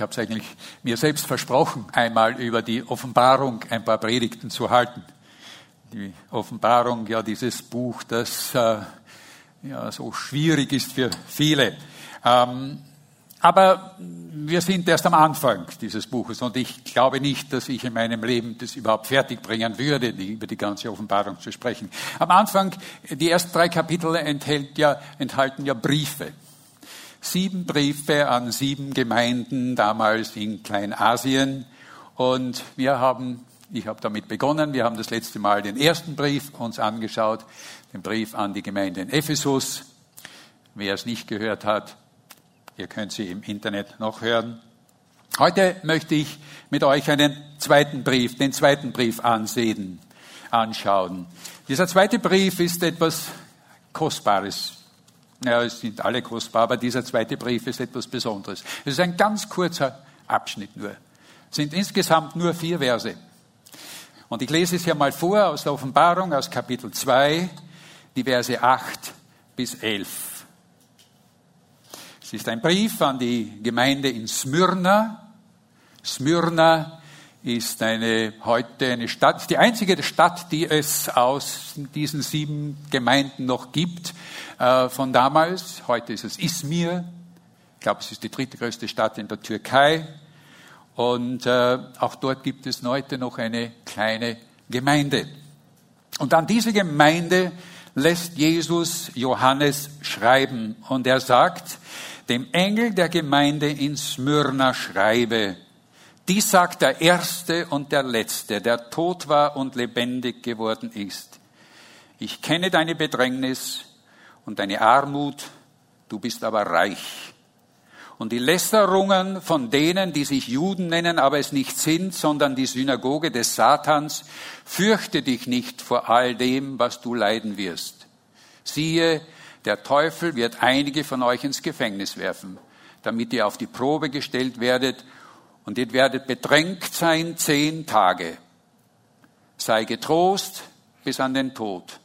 Ich habe es eigentlich mir selbst versprochen, einmal über die Offenbarung ein paar Predigten zu halten. Die Offenbarung, ja, dieses Buch, das äh, ja so schwierig ist für viele. Ähm, aber wir sind erst am Anfang dieses Buches und ich glaube nicht, dass ich in meinem Leben das überhaupt fertig bringen würde, über die ganze Offenbarung zu sprechen. Am Anfang, die ersten drei Kapitel enthält ja, enthalten ja Briefe. Sieben Briefe an sieben Gemeinden damals in Kleinasien und wir haben, ich habe damit begonnen, wir haben das letzte Mal den ersten Brief uns angeschaut, den Brief an die Gemeinde in Ephesus. Wer es nicht gehört hat, Ihr könnt sie im Internet noch hören. Heute möchte ich mit euch einen zweiten Brief, den zweiten Brief ansehen, anschauen. Dieser zweite Brief ist etwas Kostbares. Ja, es sind alle kostbar, aber dieser zweite Brief ist etwas Besonderes. Es ist ein ganz kurzer Abschnitt nur. Es sind insgesamt nur vier Verse. Und ich lese es hier mal vor aus der Offenbarung, aus Kapitel 2, die Verse 8 bis 11. Es ist ein Brief an die Gemeinde in Smyrna. Smyrna ist eine, heute eine Stadt, die einzige Stadt, die es aus diesen sieben Gemeinden noch gibt, äh, von damals. Heute ist es Izmir. Ich glaube, es ist die drittgrößte Stadt in der Türkei. Und äh, auch dort gibt es heute noch eine kleine Gemeinde. Und an diese Gemeinde lässt Jesus Johannes schreiben. Und er sagt, dem Engel der Gemeinde in Smyrna schreibe, dies sagt der Erste und der Letzte, der tot war und lebendig geworden ist. Ich kenne deine Bedrängnis und deine Armut, du bist aber reich. Und die Lästerungen von denen, die sich Juden nennen, aber es nicht sind, sondern die Synagoge des Satans, fürchte dich nicht vor all dem, was du leiden wirst. Siehe, der Teufel wird einige von euch ins Gefängnis werfen, damit ihr auf die Probe gestellt werdet und ihr werdet bedrängt sein zehn Tage. Sei getrost bis an den Tod.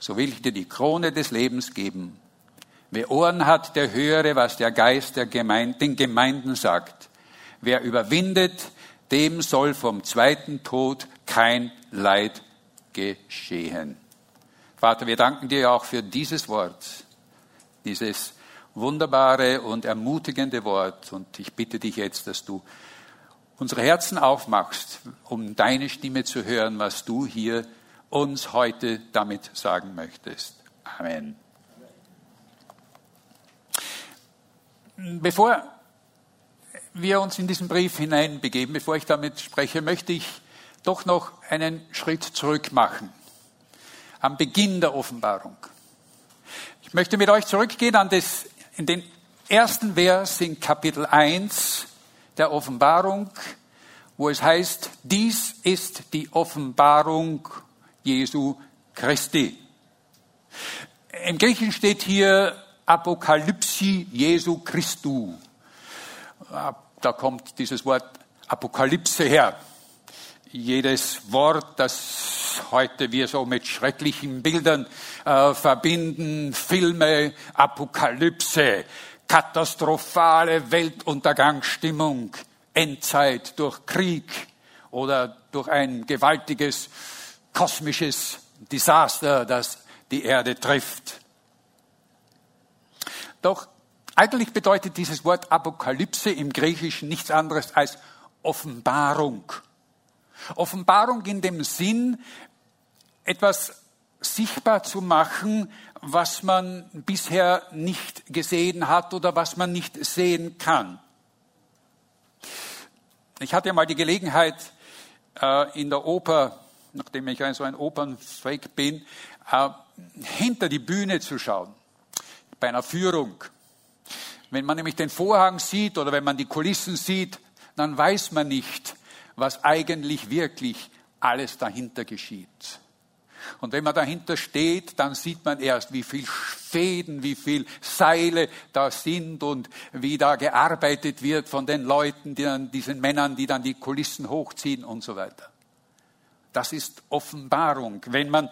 So will ich dir die Krone des Lebens geben. Wer Ohren hat, der höre, was der Geist der Gemeinde, den Gemeinden sagt. Wer überwindet, dem soll vom zweiten Tod kein Leid geschehen. Vater, wir danken dir auch für dieses Wort, dieses wunderbare und ermutigende Wort. Und ich bitte dich jetzt, dass du unsere Herzen aufmachst, um deine Stimme zu hören, was du hier uns heute damit sagen möchtest. Amen. Bevor wir uns in diesen Brief hineinbegeben, bevor ich damit spreche, möchte ich doch noch einen Schritt zurück machen am Beginn der Offenbarung. Ich möchte mit euch zurückgehen an das, in den ersten Vers in Kapitel 1 der Offenbarung, wo es heißt, dies ist die Offenbarung Jesu Christi. Im Griechischen steht hier Apokalypsi Jesu Christu. Da kommt dieses Wort Apokalypse her. Jedes Wort, das heute wir so mit schrecklichen Bildern äh, verbinden, Filme, Apokalypse, katastrophale Weltuntergangsstimmung, Endzeit durch Krieg oder durch ein gewaltiges kosmisches Desaster, das die Erde trifft. Doch eigentlich bedeutet dieses Wort Apokalypse im Griechischen nichts anderes als Offenbarung. Offenbarung in dem Sinn, etwas sichtbar zu machen, was man bisher nicht gesehen hat oder was man nicht sehen kann. Ich hatte mal die Gelegenheit, äh, in der Oper, nachdem ich so ein Opernfreak bin, äh, hinter die Bühne zu schauen, bei einer Führung. Wenn man nämlich den Vorhang sieht oder wenn man die Kulissen sieht, dann weiß man nicht, was eigentlich wirklich alles dahinter geschieht. Und wenn man dahinter steht, dann sieht man erst, wie viel Fäden, wie viel Seile da sind und wie da gearbeitet wird von den Leuten, die dann, diesen Männern, die dann die Kulissen hochziehen und so weiter. Das ist Offenbarung. Wenn man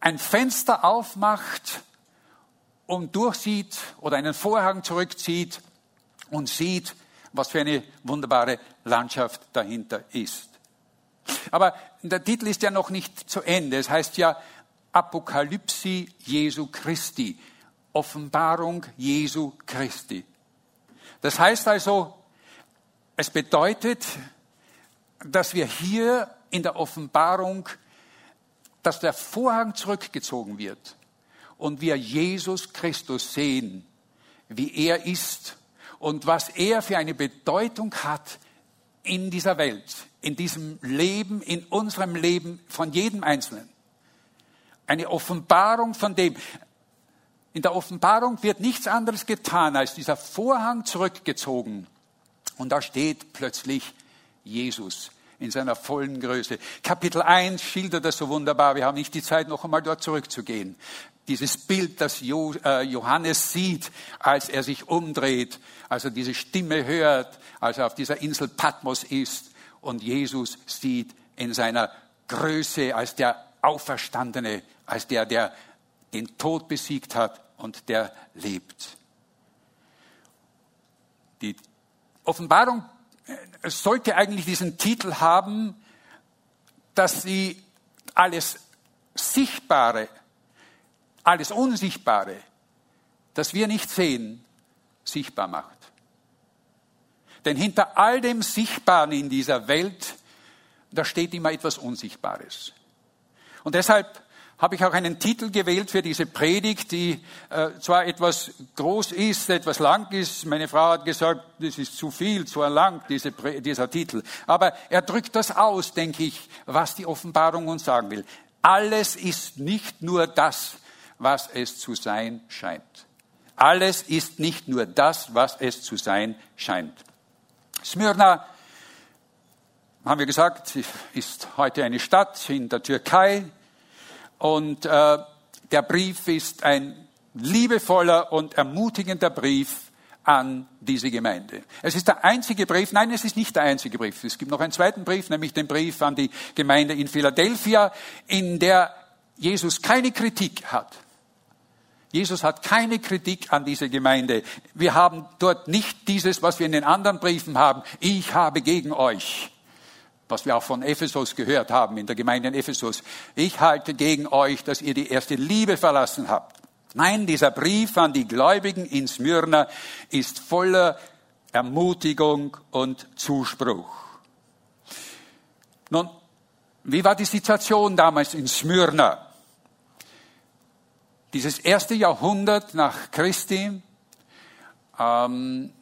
ein Fenster aufmacht und durchsieht oder einen Vorhang zurückzieht und sieht, was für eine wunderbare Landschaft dahinter ist. Aber der Titel ist ja noch nicht zu Ende. Es heißt ja Apokalypse Jesu Christi, Offenbarung Jesu Christi. Das heißt also, es bedeutet, dass wir hier in der Offenbarung, dass der Vorhang zurückgezogen wird und wir Jesus Christus sehen, wie er ist und was er für eine Bedeutung hat in dieser Welt, in diesem Leben, in unserem Leben von jedem Einzelnen. Eine Offenbarung von dem. In der Offenbarung wird nichts anderes getan, als dieser Vorhang zurückgezogen. Und da steht plötzlich Jesus in seiner vollen Größe. Kapitel 1 schildert das so wunderbar. Wir haben nicht die Zeit, noch einmal dort zurückzugehen. Dieses Bild, das äh, Johannes sieht, als er sich umdreht, als er diese Stimme hört, als er auf dieser Insel Patmos ist und Jesus sieht in seiner Größe als der Auferstandene, als der, der den Tod besiegt hat und der lebt. Die Offenbarung äh, sollte eigentlich diesen Titel haben, dass sie alles Sichtbare, alles Unsichtbare, das wir nicht sehen, sichtbar macht. Denn hinter all dem Sichtbaren in dieser Welt, da steht immer etwas Unsichtbares. Und deshalb habe ich auch einen Titel gewählt für diese Predigt, die äh, zwar etwas groß ist, etwas lang ist. Meine Frau hat gesagt, das ist zu viel, zu lang, diese, dieser Titel. Aber er drückt das aus, denke ich, was die Offenbarung uns sagen will. Alles ist nicht nur das, was es zu sein scheint. Alles ist nicht nur das, was es zu sein scheint. Smyrna, haben wir gesagt, ist heute eine Stadt in der Türkei. Und äh, der Brief ist ein liebevoller und ermutigender Brief an diese Gemeinde. Es ist der einzige Brief, nein, es ist nicht der einzige Brief. Es gibt noch einen zweiten Brief, nämlich den Brief an die Gemeinde in Philadelphia, in der Jesus keine Kritik hat. Jesus hat keine Kritik an diese Gemeinde. Wir haben dort nicht dieses, was wir in den anderen Briefen haben. Ich habe gegen euch. Was wir auch von Ephesus gehört haben, in der Gemeinde in Ephesus. Ich halte gegen euch, dass ihr die erste Liebe verlassen habt. Nein, dieser Brief an die Gläubigen in Smyrna ist voller Ermutigung und Zuspruch. Nun, wie war die Situation damals in Smyrna? Dieses erste Jahrhundert nach Christi, ähm,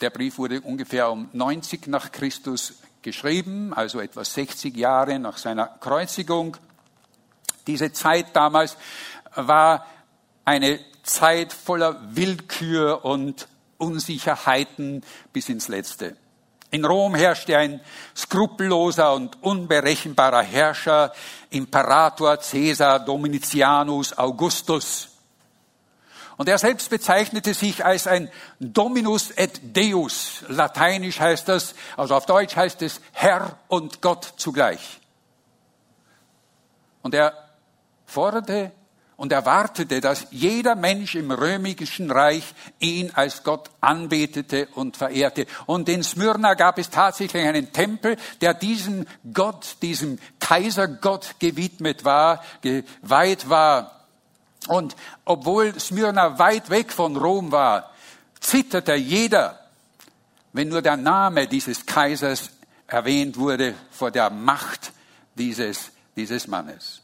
der Brief wurde ungefähr um 90 nach Christus geschrieben, also etwa 60 Jahre nach seiner Kreuzigung. Diese Zeit damals war eine Zeit voller Willkür und Unsicherheiten bis ins Letzte. In Rom herrschte ein skrupelloser und unberechenbarer Herrscher, Imperator Caesar Domitianus Augustus. Und er selbst bezeichnete sich als ein Dominus et Deus. Lateinisch heißt das, also auf Deutsch heißt es Herr und Gott zugleich. Und er forderte und erwartete, dass jeder Mensch im römischen Reich ihn als Gott anbetete und verehrte. Und in Smyrna gab es tatsächlich einen Tempel, der diesem Gott, diesem Kaisergott gewidmet war, geweiht war. Und obwohl Smyrna weit weg von Rom war, zitterte jeder, wenn nur der Name dieses Kaisers erwähnt wurde vor der Macht dieses, dieses Mannes.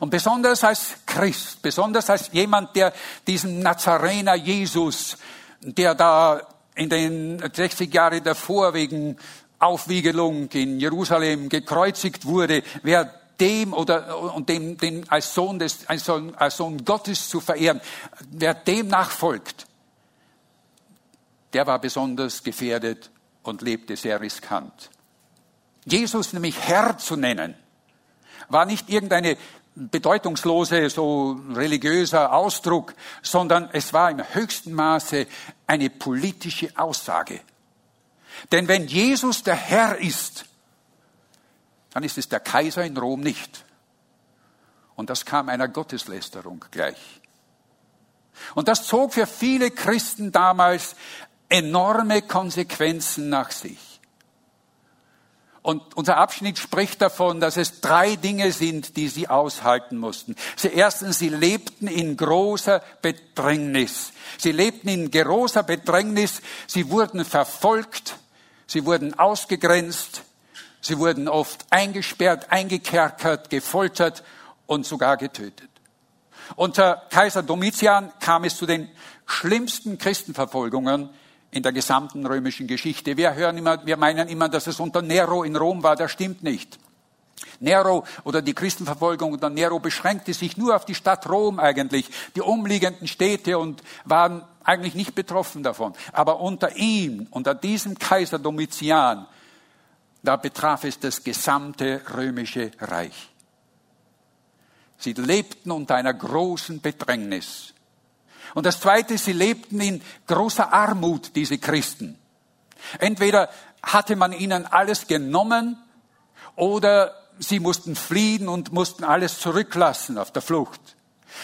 Und besonders als Christ, besonders als jemand, der diesen Nazarener Jesus, der da in den 60 Jahren davor wegen Aufwiegelung in Jerusalem gekreuzigt wurde, wer dem oder und dem, dem als Sohn des als Sohn, als Sohn Gottes zu verehren, wer dem nachfolgt, der war besonders gefährdet und lebte sehr riskant. Jesus nämlich Herr zu nennen, war nicht irgendeine bedeutungslose, so religiöser Ausdruck, sondern es war im höchsten Maße eine politische Aussage. Denn wenn Jesus der Herr ist, dann ist es der Kaiser in Rom nicht. Und das kam einer Gotteslästerung gleich. Und das zog für viele Christen damals enorme Konsequenzen nach sich. Und unser Abschnitt spricht davon, dass es drei Dinge sind, die sie aushalten mussten. Sie, erstens, sie lebten in großer Bedrängnis. Sie lebten in großer Bedrängnis. Sie wurden verfolgt. Sie wurden ausgegrenzt. Sie wurden oft eingesperrt, eingekerkert, gefoltert und sogar getötet. Unter Kaiser Domitian kam es zu den schlimmsten Christenverfolgungen in der gesamten römischen Geschichte. Wir hören immer, wir meinen immer, dass es unter Nero in Rom war. Das stimmt nicht. Nero oder die Christenverfolgung unter Nero beschränkte sich nur auf die Stadt Rom eigentlich, die umliegenden Städte und waren eigentlich nicht betroffen davon. Aber unter ihm, unter diesem Kaiser Domitian, da betraf es das gesamte römische Reich. Sie lebten unter einer großen Bedrängnis. Und das Zweite, sie lebten in großer Armut, diese Christen. Entweder hatte man ihnen alles genommen oder sie mussten fliehen und mussten alles zurücklassen auf der Flucht.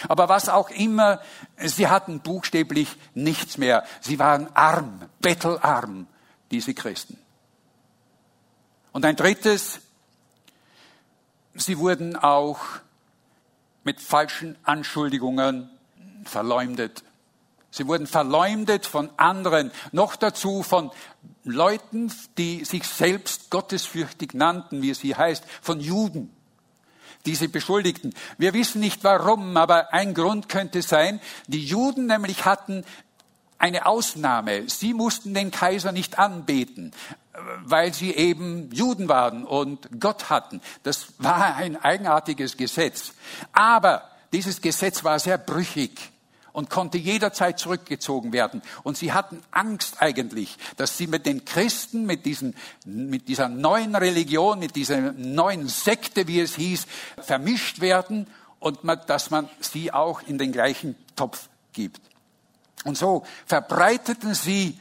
Aber was auch immer, sie hatten buchstäblich nichts mehr. Sie waren arm, bettelarm, diese Christen. Und ein drittes, sie wurden auch mit falschen Anschuldigungen verleumdet. Sie wurden verleumdet von anderen, noch dazu von Leuten, die sich selbst gottesfürchtig nannten, wie es hier heißt, von Juden, die sie beschuldigten. Wir wissen nicht warum, aber ein Grund könnte sein, die Juden nämlich hatten eine Ausnahme. Sie mussten den Kaiser nicht anbeten, weil sie eben Juden waren und Gott hatten. Das war ein eigenartiges Gesetz. Aber dieses Gesetz war sehr brüchig und konnte jederzeit zurückgezogen werden. Und sie hatten Angst eigentlich, dass sie mit den Christen, mit, diesen, mit dieser neuen Religion, mit dieser neuen Sekte, wie es hieß, vermischt werden und man, dass man sie auch in den gleichen Topf gibt. Und so verbreiteten sie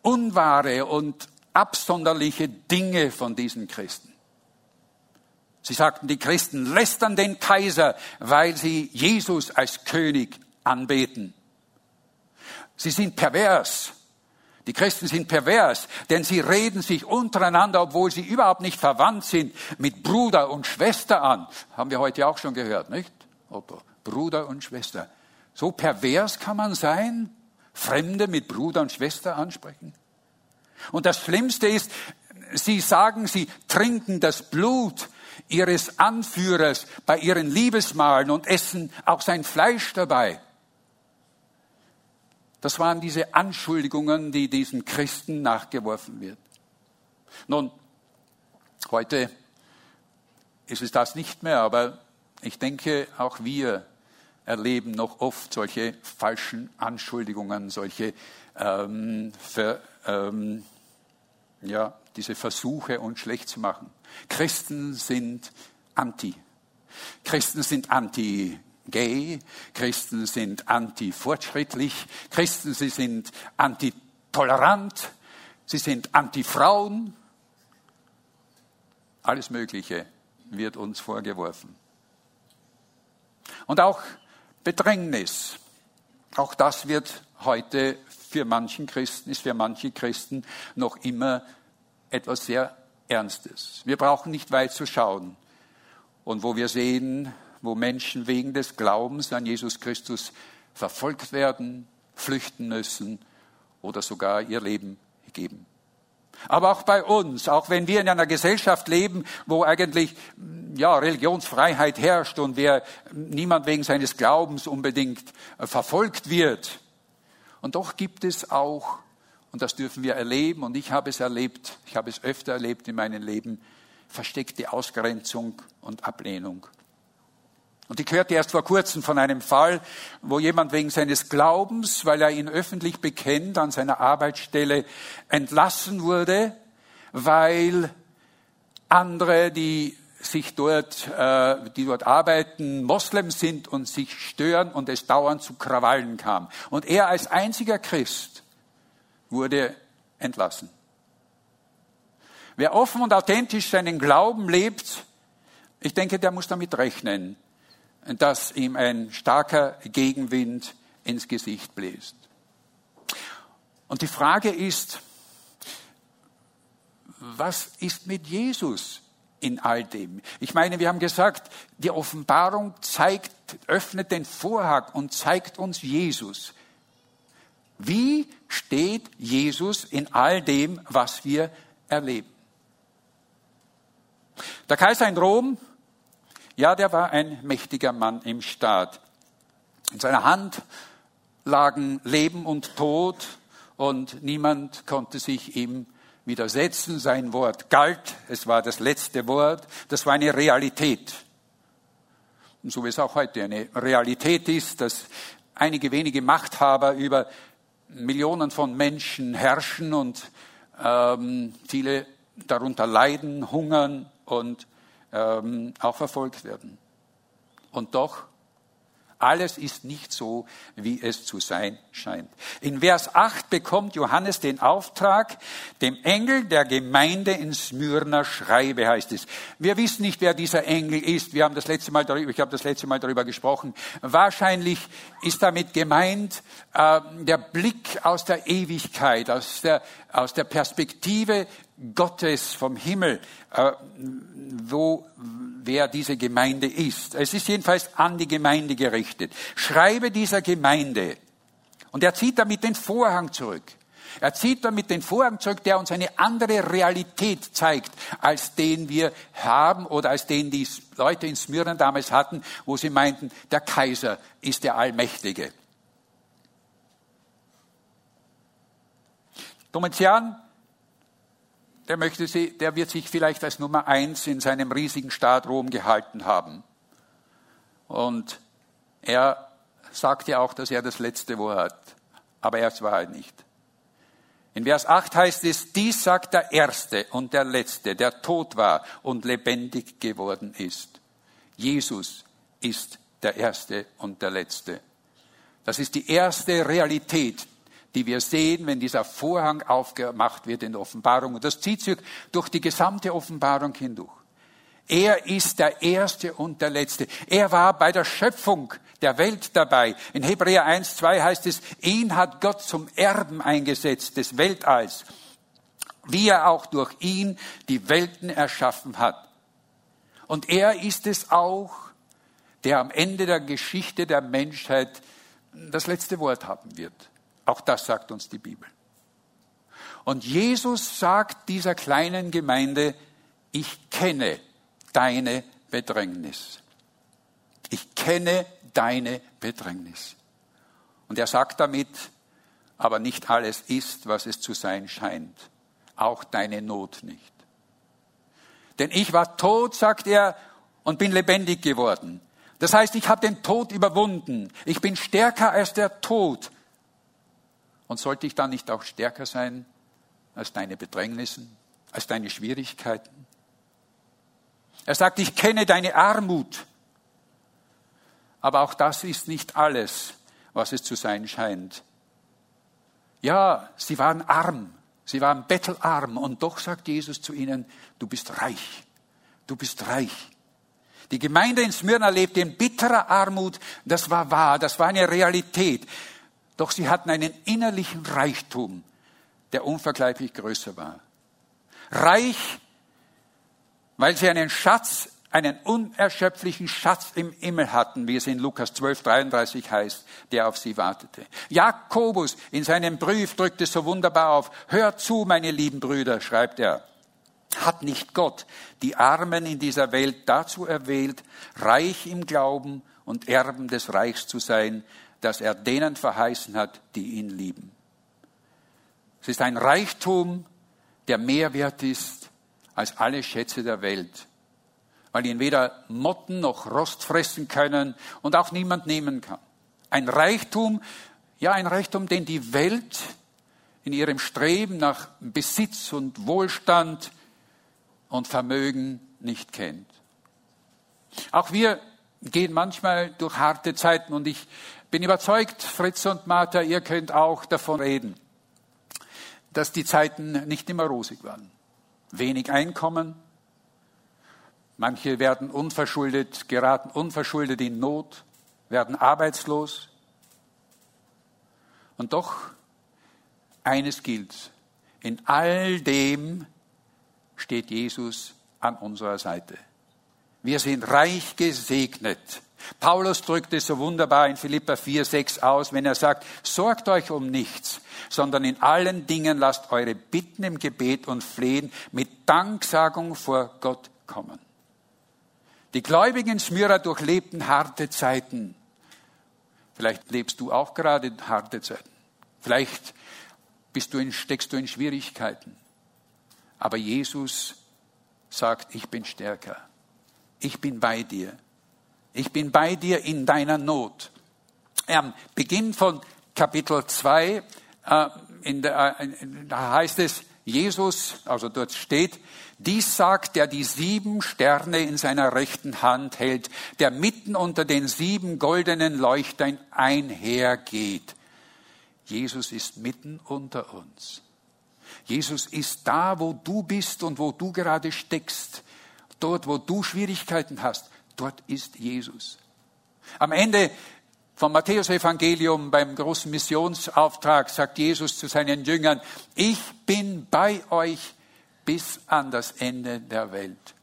unwahre und absonderliche Dinge von diesen Christen. Sie sagten, die Christen lästern den Kaiser, weil sie Jesus als König anbeten. Sie sind pervers. Die Christen sind pervers, denn sie reden sich untereinander, obwohl sie überhaupt nicht verwandt sind, mit Bruder und Schwester an. Haben wir heute auch schon gehört, nicht? Bruder und Schwester. So pervers kann man sein, Fremde mit Bruder und Schwester ansprechen. Und das Schlimmste ist, sie sagen, sie trinken das Blut ihres Anführers bei ihren Liebesmahlen und essen auch sein Fleisch dabei. Das waren diese Anschuldigungen, die diesen Christen nachgeworfen wird. Nun, heute ist es das nicht mehr, aber ich denke, auch wir erleben noch oft solche falschen Anschuldigungen, solche ähm, für, ähm, ja, diese Versuche, uns schlecht zu machen. Christen sind anti. Christen sind anti gay, Christen sind anti-fortschrittlich, Christen, sie sind anti-tolerant, sie sind anti-Frauen. Alles Mögliche wird uns vorgeworfen. Und auch Bedrängnis, auch das wird heute für manchen Christen, ist für manche Christen noch immer etwas sehr Ernstes. Wir brauchen nicht weit zu schauen. Und wo wir sehen, wo Menschen wegen des Glaubens an Jesus Christus verfolgt werden, flüchten müssen oder sogar ihr Leben geben. Aber auch bei uns, auch wenn wir in einer Gesellschaft leben, wo eigentlich ja, Religionsfreiheit herrscht und wer niemand wegen seines Glaubens unbedingt äh, verfolgt wird. Und doch gibt es auch, und das dürfen wir erleben, und ich habe es erlebt, ich habe es öfter erlebt in meinem Leben, versteckte Ausgrenzung und Ablehnung. Und ich hörte erst vor kurzem von einem Fall, wo jemand wegen seines Glaubens, weil er ihn öffentlich bekennt, an seiner Arbeitsstelle entlassen wurde, weil andere, die sich dort, äh, die dort arbeiten, Moslems sind und sich stören und es dauernd zu Krawallen kam. Und er als einziger Christ wurde entlassen. Wer offen und authentisch seinen Glauben lebt, ich denke, der muss damit rechnen, dass ihm ein starker Gegenwind ins Gesicht bläst. Und die Frage ist, was ist mit Jesus in all dem? Ich meine, wir haben gesagt, die Offenbarung zeigt, öffnet den Vorhang und zeigt uns Jesus. Wie steht Jesus in all dem, was wir erleben? Der Kaiser in Rom, ja, der war ein mächtiger Mann im Staat. In seiner Hand lagen Leben und Tod und niemand konnte sich ihm widersetzen. Sein Wort galt, es war das letzte Wort, das war eine Realität. Und so wie es auch heute eine Realität ist, dass einige wenige Machthaber über Millionen von Menschen herrschen und ähm, viele darunter leiden, hungern und ähm, auch verfolgt werden. Und doch alles ist nicht so, wie es zu sein scheint. In Vers 8 bekommt Johannes den Auftrag, dem Engel der Gemeinde in Smyrna schreibe, heißt es. Wir wissen nicht, wer dieser Engel ist. Wir haben das letzte Mal darüber, ich habe das letzte Mal darüber gesprochen. Wahrscheinlich ist damit gemeint äh, der Blick aus der Ewigkeit, aus der, aus der Perspektive Gottes vom Himmel, äh, wo wer diese Gemeinde ist. Es ist jedenfalls an die Gemeinde gerichtet. Schreibe dieser Gemeinde. Und er zieht damit den Vorhang zurück. Er zieht damit den Vorhang zurück, der uns eine andere Realität zeigt, als den wir haben oder als den die Leute in Smyrna damals hatten, wo sie meinten, der Kaiser ist der Allmächtige. Domitian der, möchte sie, der wird sich vielleicht als Nummer eins in seinem riesigen Staat Rom gehalten haben. Und er sagt ja auch, dass er das letzte Wort hat. Aber er war halt nicht. In Vers 8 heißt es, dies sagt der Erste und der Letzte, der tot war und lebendig geworden ist. Jesus ist der Erste und der Letzte. Das ist die erste Realität, die wir sehen, wenn dieser Vorhang aufgemacht wird in der Offenbarung. Und das zieht sich durch die gesamte Offenbarung hindurch. Er ist der Erste und der Letzte. Er war bei der Schöpfung der Welt dabei. In Hebräer 1, 2 heißt es, ihn hat Gott zum Erben eingesetzt des Weltalls, wie er auch durch ihn die Welten erschaffen hat. Und er ist es auch, der am Ende der Geschichte der Menschheit das letzte Wort haben wird. Auch das sagt uns die Bibel. Und Jesus sagt dieser kleinen Gemeinde, ich kenne deine Bedrängnis. Ich kenne deine Bedrängnis. Und er sagt damit, aber nicht alles ist, was es zu sein scheint. Auch deine Not nicht. Denn ich war tot, sagt er, und bin lebendig geworden. Das heißt, ich habe den Tod überwunden. Ich bin stärker als der Tod. Und sollte ich dann nicht auch stärker sein als deine Bedrängnissen, als deine Schwierigkeiten? Er sagt, ich kenne deine Armut. Aber auch das ist nicht alles, was es zu sein scheint. Ja, sie waren arm, sie waren bettelarm und doch sagt Jesus zu ihnen, du bist reich, du bist reich. Die Gemeinde in Smyrna lebte in bitterer Armut, das war wahr, das war eine Realität. Doch sie hatten einen innerlichen Reichtum, der unvergleichlich größer war. Reich, weil sie einen Schatz, einen unerschöpflichen Schatz im Himmel hatten, wie es in Lukas 12, 33 heißt, der auf sie wartete. Jakobus in seinem Brief drückt es so wunderbar auf. Hört zu, meine lieben Brüder, schreibt er. Hat nicht Gott die Armen in dieser Welt dazu erwählt, reich im Glauben und Erben des Reichs zu sein, das er denen verheißen hat, die ihn lieben. Es ist ein Reichtum, der mehr wert ist als alle Schätze der Welt, weil ihn weder Motten noch Rost fressen können und auch niemand nehmen kann. Ein Reichtum, ja ein Reichtum, den die Welt in ihrem Streben nach Besitz und Wohlstand und Vermögen nicht kennt. Auch wir gehen manchmal durch harte Zeiten und ich bin überzeugt, Fritz und Martha, ihr könnt auch davon reden, dass die Zeiten nicht immer rosig waren. Wenig Einkommen, manche werden unverschuldet, geraten unverschuldet in Not, werden arbeitslos. Und doch eines gilt. In all dem steht Jesus an unserer Seite. Wir sind reich gesegnet. Paulus drückt es so wunderbar in Philippa 4, 6 aus, wenn er sagt, sorgt euch um nichts, sondern in allen Dingen lasst eure Bitten im Gebet und Flehen mit Danksagung vor Gott kommen. Die Gläubigen Smyra durchlebten harte Zeiten. Vielleicht lebst du auch gerade harte Zeiten. Vielleicht bist du in, steckst du in Schwierigkeiten. Aber Jesus sagt, ich bin stärker. Ich bin bei dir. Ich bin bei dir in deiner Not. Am Beginn von Kapitel 2 äh, in der, äh, da heißt es, Jesus, also dort steht, dies sagt, der die sieben Sterne in seiner rechten Hand hält, der mitten unter den sieben goldenen Leuchtern einhergeht. Jesus ist mitten unter uns. Jesus ist da, wo du bist und wo du gerade steckst. Dort, wo du Schwierigkeiten hast, dort ist Jesus. Am Ende vom Matthäusevangelium beim großen Missionsauftrag sagt Jesus zu seinen Jüngern, ich bin bei euch bis an das Ende der Welt.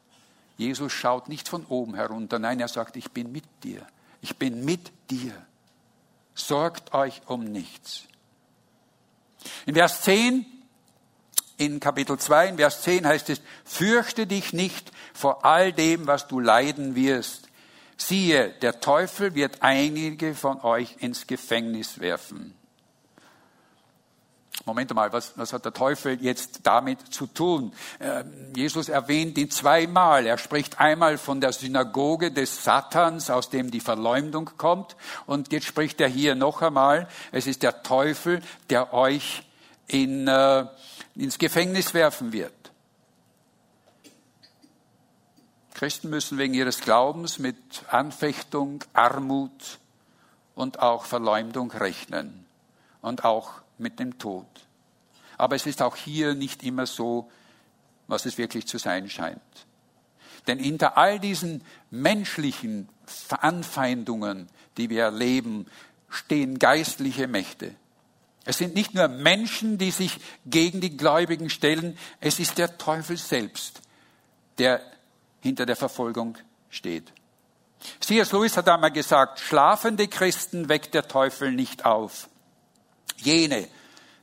Jesus schaut nicht von oben herunter, nein, er sagt, ich bin mit dir. Ich bin mit dir. Sorgt euch um nichts. In Vers 10, in Kapitel 2, in Vers 10 heißt es, fürchte dich nicht vor all dem, was du leiden wirst. Siehe, der Teufel wird einige von euch ins Gefängnis werfen. Moment mal, was, was hat der Teufel jetzt damit zu tun? Äh, Jesus erwähnt ihn zweimal. Er spricht einmal von der Synagoge des Satans, aus dem die Verleumdung kommt. Und jetzt spricht er hier noch einmal, es ist der Teufel, der euch in, äh, ins Gefängnis werfen wird. Christen müssen wegen ihres Glaubens mit Anfechtung, Armut und auch Verleumdung rechnen und auch mit dem Tod. Aber es ist auch hier nicht immer so, was es wirklich zu sein scheint. Denn hinter all diesen menschlichen Anfeindungen, die wir erleben, stehen geistliche Mächte. Es sind nicht nur Menschen, die sich gegen die Gläubigen stellen, es ist der Teufel selbst, der hinter der Verfolgung steht. C.S. Lewis hat einmal gesagt, schlafende Christen weckt der Teufel nicht auf. Jene,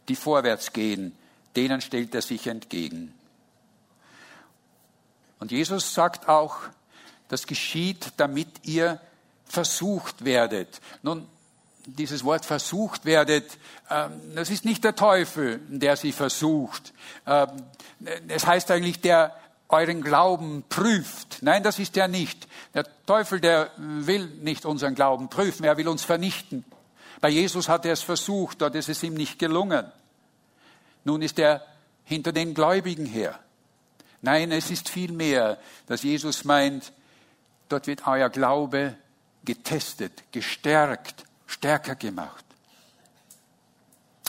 die vorwärts gehen, denen stellt er sich entgegen. Und Jesus sagt auch, das geschieht, damit ihr versucht werdet. Nun, dieses Wort versucht werdet, ähm, das ist nicht der Teufel, der sie versucht. Ähm, es heißt eigentlich, der euren Glauben prüft. Nein, das ist er nicht. Der Teufel, der will nicht unseren Glauben prüfen, er will uns vernichten. Bei Jesus hat er es versucht, dort ist es ihm nicht gelungen. Nun ist er hinter den Gläubigen her. Nein, es ist viel mehr, dass Jesus meint, dort wird euer Glaube getestet, gestärkt, stärker gemacht.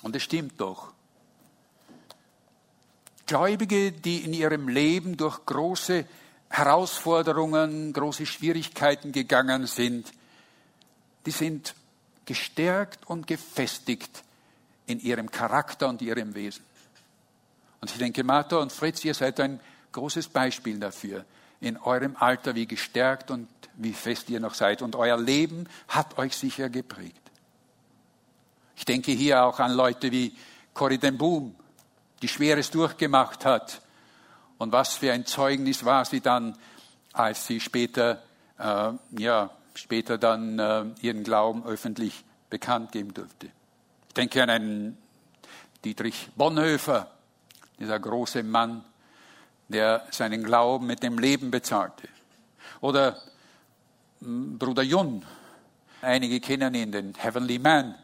Und es stimmt doch. Gläubige, die in ihrem Leben durch große Herausforderungen, große Schwierigkeiten gegangen sind, die sind gestärkt und gefestigt in ihrem Charakter und ihrem Wesen. Und ich denke, Martha und Fritz, ihr seid ein großes Beispiel dafür, in eurem Alter, wie gestärkt und wie fest ihr noch seid. Und euer Leben hat euch sicher geprägt. Ich denke hier auch an Leute wie Corrie den Boom, die Schweres durchgemacht hat. Und was für ein Zeugnis war sie dann, als sie später, äh, ja, später dann äh, ihren Glauben öffentlich bekannt geben durfte. Ich denke an einen Dietrich Bonhoeffer, dieser große Mann, der seinen Glauben mit dem Leben bezahlte. Oder Bruder Jun, einige kennen ihn, den Heavenly Man,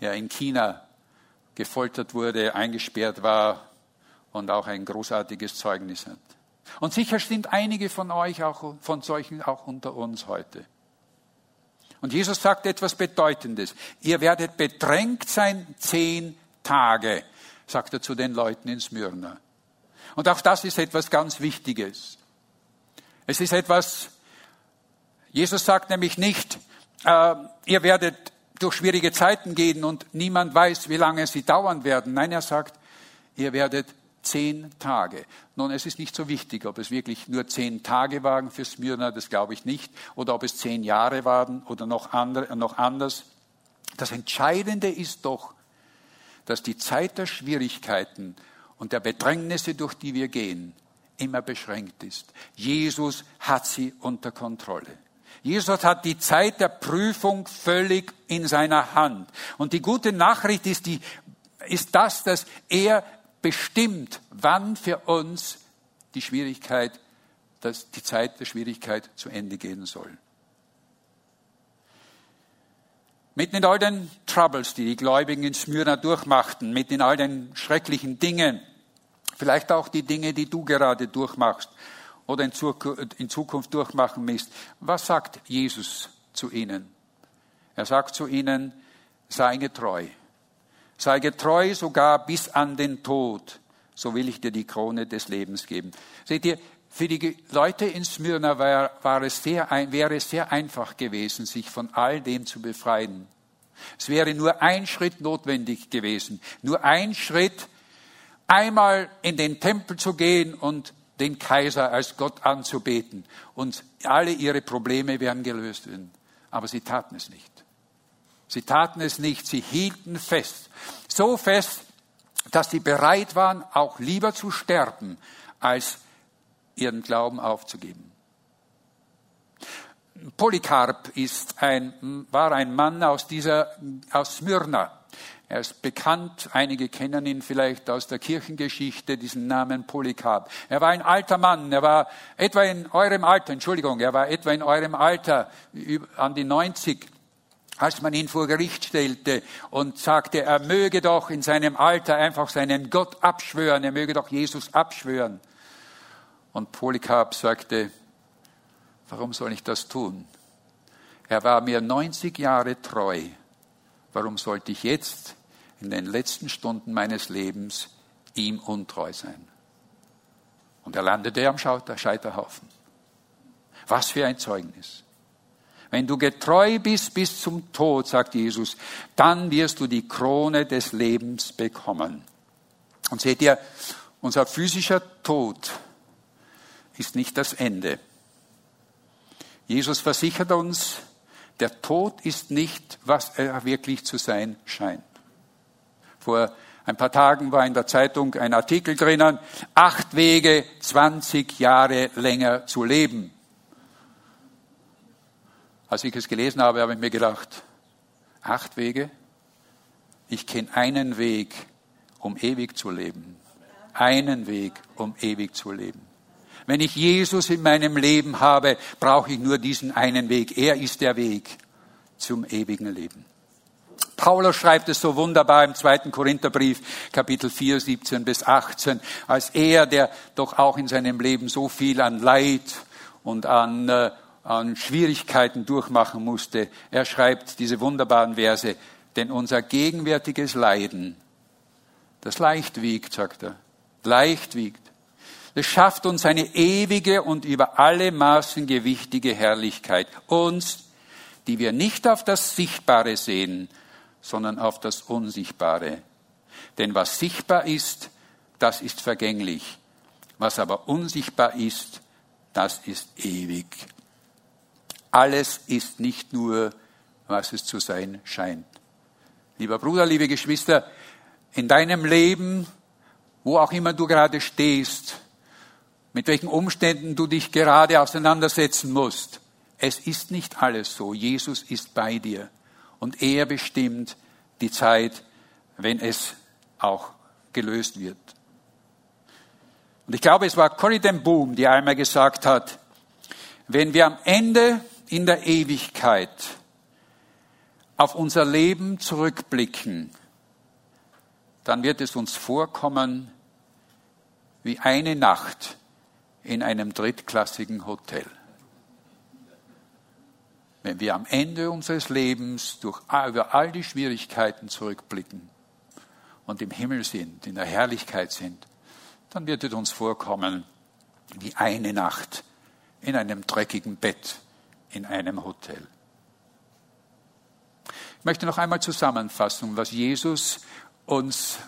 der in China gefoltert wurde, eingesperrt war und auch ein großartiges Zeugnis hat. Und sicher sind einige von euch auch, von solchen auch unter uns heute. Und Jesus sagt etwas Bedeutendes. Ihr werdet bedrängt sein zehn Tage, sagt er zu den Leuten in Smyrna. Und auch das ist etwas ganz Wichtiges. Es ist etwas, Jesus sagt nämlich nicht, äh, ihr werdet durch schwierige Zeiten gehen und niemand weiß, wie lange sie dauern werden. Nein, er sagt, ihr werdet zehn Tage. Nun, es ist nicht so wichtig, ob es wirklich nur zehn Tage waren für Smyrna, das glaube ich nicht, oder ob es zehn Jahre waren oder noch, andere, noch anders. Das Entscheidende ist doch, dass die Zeit der Schwierigkeiten und der Bedrängnisse, durch die wir gehen, immer beschränkt ist. Jesus hat sie unter Kontrolle. Jesus hat die Zeit der Prüfung völlig in seiner Hand. Und die gute Nachricht ist, die, ist das, dass er bestimmt, wann für uns die Schwierigkeit, dass die Zeit der Schwierigkeit zu Ende gehen soll. Mitten in all den Troubles, die die Gläubigen in Smyrna durchmachten, mitten in all den schrecklichen Dingen, vielleicht auch die Dinge, die du gerade durchmachst oder in Zukunft durchmachen wirst, was sagt Jesus zu ihnen? Er sagt zu ihnen, sei getreu. Sei getreu sogar bis an den Tod, so will ich dir die Krone des Lebens geben. Seht ihr, für die Leute in Smyrna war, war es sehr, wäre es sehr einfach gewesen, sich von all dem zu befreien. Es wäre nur ein Schritt notwendig gewesen, nur ein Schritt, einmal in den Tempel zu gehen und den Kaiser als Gott anzubeten und alle ihre Probleme wären gelöst werden. Aber sie taten es nicht. Sie taten es nicht, sie hielten fest. So fest, dass sie bereit waren, auch lieber zu sterben, als ihren Glauben aufzugeben. Polycarp ist ein, war ein Mann aus dieser, aus Smyrna. Er ist bekannt, einige kennen ihn vielleicht aus der Kirchengeschichte, diesen Namen Polycarp. Er war ein alter Mann, er war etwa in eurem Alter, Entschuldigung, er war etwa in eurem Alter, an die 90, als man ihn vor Gericht stellte und sagte, er möge doch in seinem Alter einfach seinen Gott abschwören, er möge doch Jesus abschwören. Und Polycarp sagte, warum soll ich das tun? Er war mir 90 Jahre treu. Warum sollte ich jetzt in den letzten Stunden meines Lebens ihm untreu sein? Und er landete am Scheiterhaufen. Was für ein Zeugnis. Wenn du getreu bist bis zum Tod, sagt Jesus, dann wirst du die Krone des Lebens bekommen. Und seht ihr, unser physischer Tod ist nicht das Ende. Jesus versichert uns, der Tod ist nicht, was er wirklich zu sein scheint. Vor ein paar Tagen war in der Zeitung ein Artikel drinnen, acht Wege, 20 Jahre länger zu leben. Als ich es gelesen habe, habe ich mir gedacht, acht Wege? Ich kenne einen Weg, um ewig zu leben. Einen Weg, um ewig zu leben. Wenn ich Jesus in meinem Leben habe, brauche ich nur diesen einen Weg. Er ist der Weg zum ewigen Leben. Paulus schreibt es so wunderbar im zweiten Korintherbrief, Kapitel 4, 17 bis 18, als er, der doch auch in seinem Leben so viel an Leid und an, äh, an Schwierigkeiten durchmachen musste, er schreibt diese wunderbaren Verse, denn unser gegenwärtiges Leiden, das leicht wiegt, sagt er, leicht wiegt, es schafft uns eine ewige und über alle Maßen gewichtige Herrlichkeit. Uns, die wir nicht auf das Sichtbare sehen, sondern auf das Unsichtbare. Denn was sichtbar ist, das ist vergänglich. Was aber unsichtbar ist, das ist ewig. Alles ist nicht nur, was es zu sein scheint. Lieber Bruder, liebe Geschwister, in deinem Leben, wo auch immer du gerade stehst, mit welchen Umständen du dich gerade auseinandersetzen musst. Es ist nicht alles so. Jesus ist bei dir und er bestimmt die Zeit, wenn es auch gelöst wird. Und ich glaube, es war Corrie ten Boom, die einmal gesagt hat, wenn wir am Ende in der Ewigkeit auf unser Leben zurückblicken, dann wird es uns vorkommen wie eine Nacht, in einem drittklassigen Hotel. Wenn wir am Ende unseres Lebens durch, über all die Schwierigkeiten zurückblicken und im Himmel sind, in der Herrlichkeit sind, dann wird es uns vorkommen wie eine Nacht in einem dreckigen Bett in einem Hotel. Ich möchte noch einmal zusammenfassen, was Jesus uns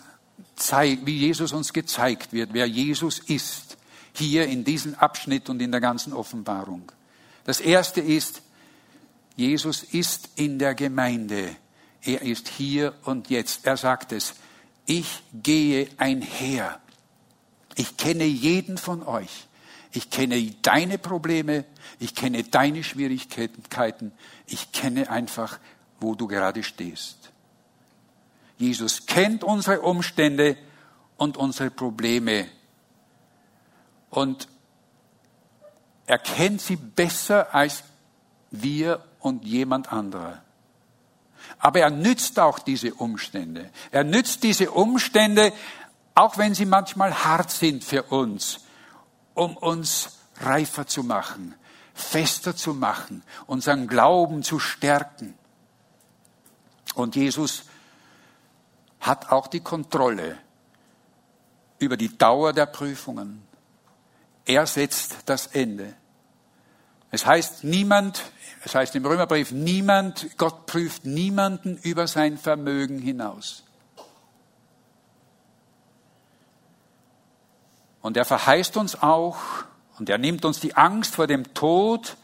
zeigt, wie Jesus uns gezeigt wird, wer Jesus ist, hier in diesem Abschnitt und in der ganzen Offenbarung. Das erste ist, Jesus ist in der Gemeinde. Er ist hier und jetzt. Er sagt es, ich gehe einher. Ich kenne jeden von euch. Ich kenne deine Probleme. Ich kenne deine Schwierigkeiten. Ich kenne einfach, wo du gerade stehst. Jesus kennt unsere Umstände und unsere Probleme. Und er kennt sie besser als wir und jemand anderer. Aber er nützt auch diese Umstände. Er nützt diese Umstände, auch wenn sie manchmal hart sind für uns, um uns reifer zu machen, fester zu machen, unseren Glauben zu stärken. Und Jesus hat auch die Kontrolle über die Dauer der Prüfungen. Er setzt das Ende. Es heißt niemand, es heißt im Römerbrief, niemand, Gott prüft niemanden über sein Vermögen hinaus. Und er verheißt uns auch, und er nimmt uns die Angst vor dem Tod,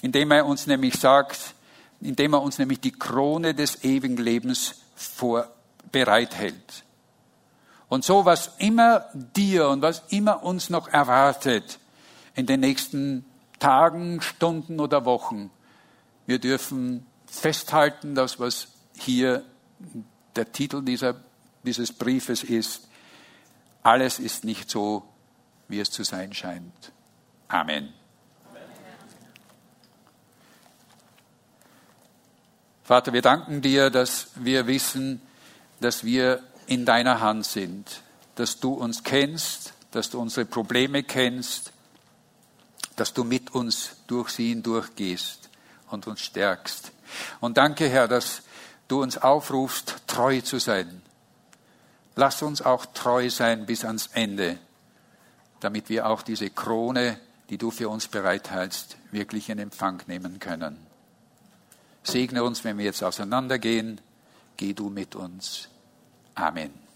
indem er uns nämlich sagt, indem er uns nämlich die Krone des ewigen Lebens vor bereithält. Und so, was immer dir und was immer uns noch erwartet in den nächsten Tagen, Stunden oder Wochen, wir dürfen festhalten, dass was hier der Titel dieser, dieses Briefes ist, alles ist nicht so, wie es zu sein scheint. Amen. Vater, wir danken dir, dass wir wissen, dass wir in deiner Hand sind, dass du uns kennst, dass du unsere Probleme kennst, dass du mit uns durch sie hindurchgehst und uns stärkst. Und danke, Herr, dass du uns aufrufst, treu zu sein. Lass uns auch treu sein bis ans Ende, damit wir auch diese Krone, die du für uns bereithältst, wirklich in Empfang nehmen können. Segne uns, wenn wir jetzt auseinandergehen. Geh du mit uns. Amen.